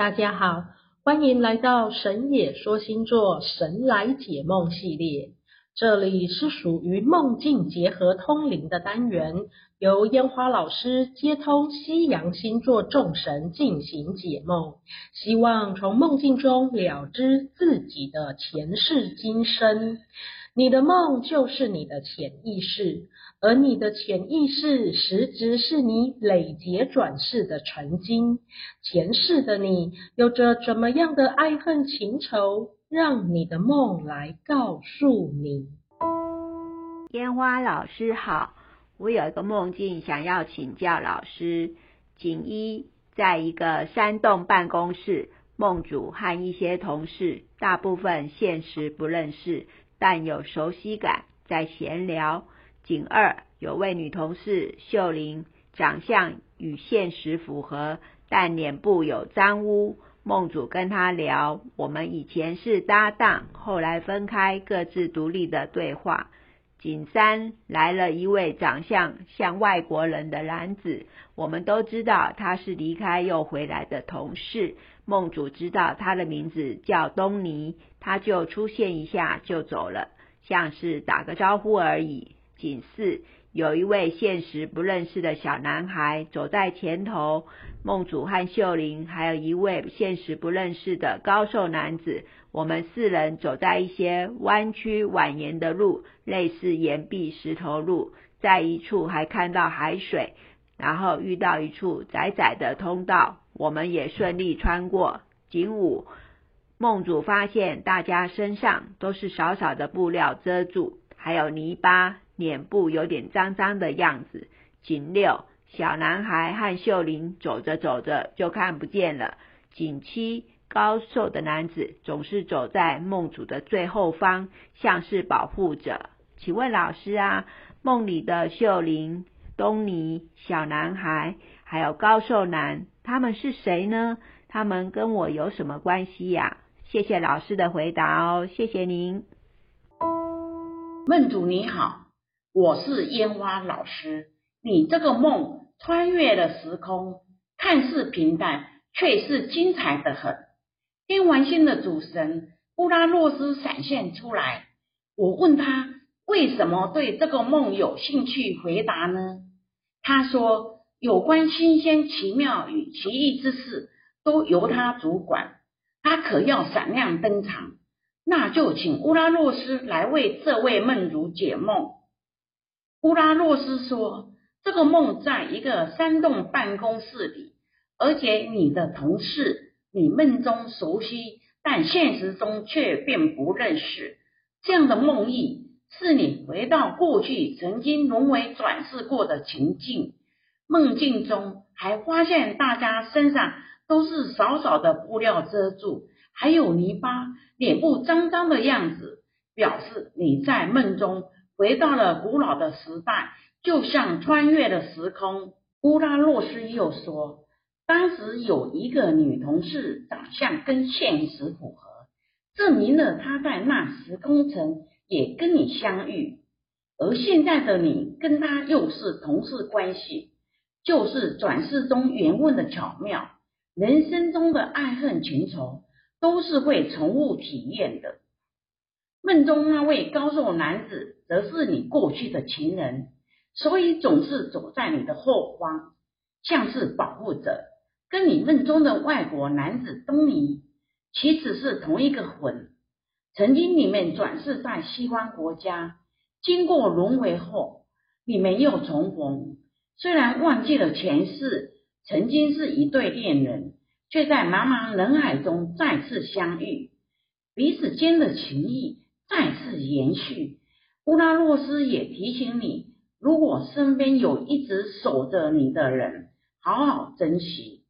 大家好，欢迎来到神野说星座神来解梦系列。这里是属于梦境结合通灵的单元，由烟花老师接通西洋星座众神进行解梦，希望从梦境中了知自己的前世今生。你的梦就是你的潜意识。而你的潜意识，实质是你累劫转世的成金。前世的你，有着怎么样的爱恨情仇，让你的梦来告诉你。烟花老师好，我有一个梦境想要请教老师。锦衣在一个山洞办公室，梦主和一些同事，大部分现实不认识，但有熟悉感，在闲聊。景二有位女同事秀玲，长相与现实符合，但脸部有脏污。梦主跟他聊，我们以前是搭档，后来分开，各自独立的对话。景山来了一位长相像外国人的男子，我们都知道他是离开又回来的同事。梦主知道他的名字叫东尼，他就出现一下就走了，像是打个招呼而已。景四有一位现实不认识的小男孩走在前头，梦主和秀玲还有一位现实不认识的高瘦男子，我们四人走在一些弯曲蜿蜒的路，类似岩壁石头路，在一处还看到海水，然后遇到一处窄窄的通道，我们也顺利穿过。景五，梦主发现大家身上都是少少的布料遮住，还有泥巴。脸部有点脏脏的样子。景六，小男孩和秀玲走着走着就看不见了。景七，高瘦的男子总是走在梦主的最后方，像是保护者。请问老师啊，梦里的秀玲、东尼、小男孩还有高瘦男，他们是谁呢？他们跟我有什么关系呀？谢谢老师的回答哦，谢谢您。梦主你好。我是烟花老师，你这个梦穿越了时空，看似平淡，却是精彩的很。天王星的主神乌拉诺斯闪现出来，我问他为什么对这个梦有兴趣，回答呢？他说有关新鲜、奇妙与奇异之事都由他主管，他可要闪亮登场，那就请乌拉诺斯来为这位梦主解梦。乌拉诺斯说：“这个梦在一个山洞办公室里，而且你的同事你梦中熟悉，但现实中却并不认识。这样的梦意是你回到过去曾经轮回转世过的情境。梦境中还发现大家身上都是少少的布料遮住，还有泥巴，脸部脏脏的样子，表示你在梦中。”回到了古老的时代，就像穿越了时空。乌拉诺斯又说，当时有一个女同事，长相跟现实符合，证明了她在那时空层也跟你相遇。而现在的你跟她又是同事关系，就是转世中缘分的巧妙。人生中的爱恨情仇，都是会重复体验的。梦中那位高瘦男子，则是你过去的情人，所以总是走在你的后方，像是保护者。跟你梦中的外国男子东尼，其实是同一个魂。曾经你们转世在西方国家，经过轮回后，你们又重逢。虽然忘记了前世，曾经是一对恋人，却在茫茫人海中再次相遇，彼此间的情谊。再次延续，乌拉诺斯也提醒你：如果身边有一直守着你的人，好好珍惜。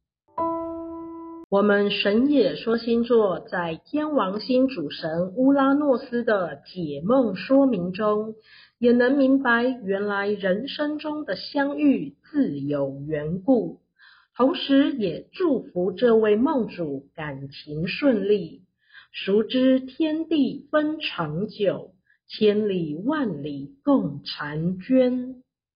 我们神也说星座在天王星主神乌拉诺斯的解梦说明中，也能明白原来人生中的相遇自有缘故，同时也祝福这位梦主感情顺利。熟知天地分长久，千里万里共婵娟。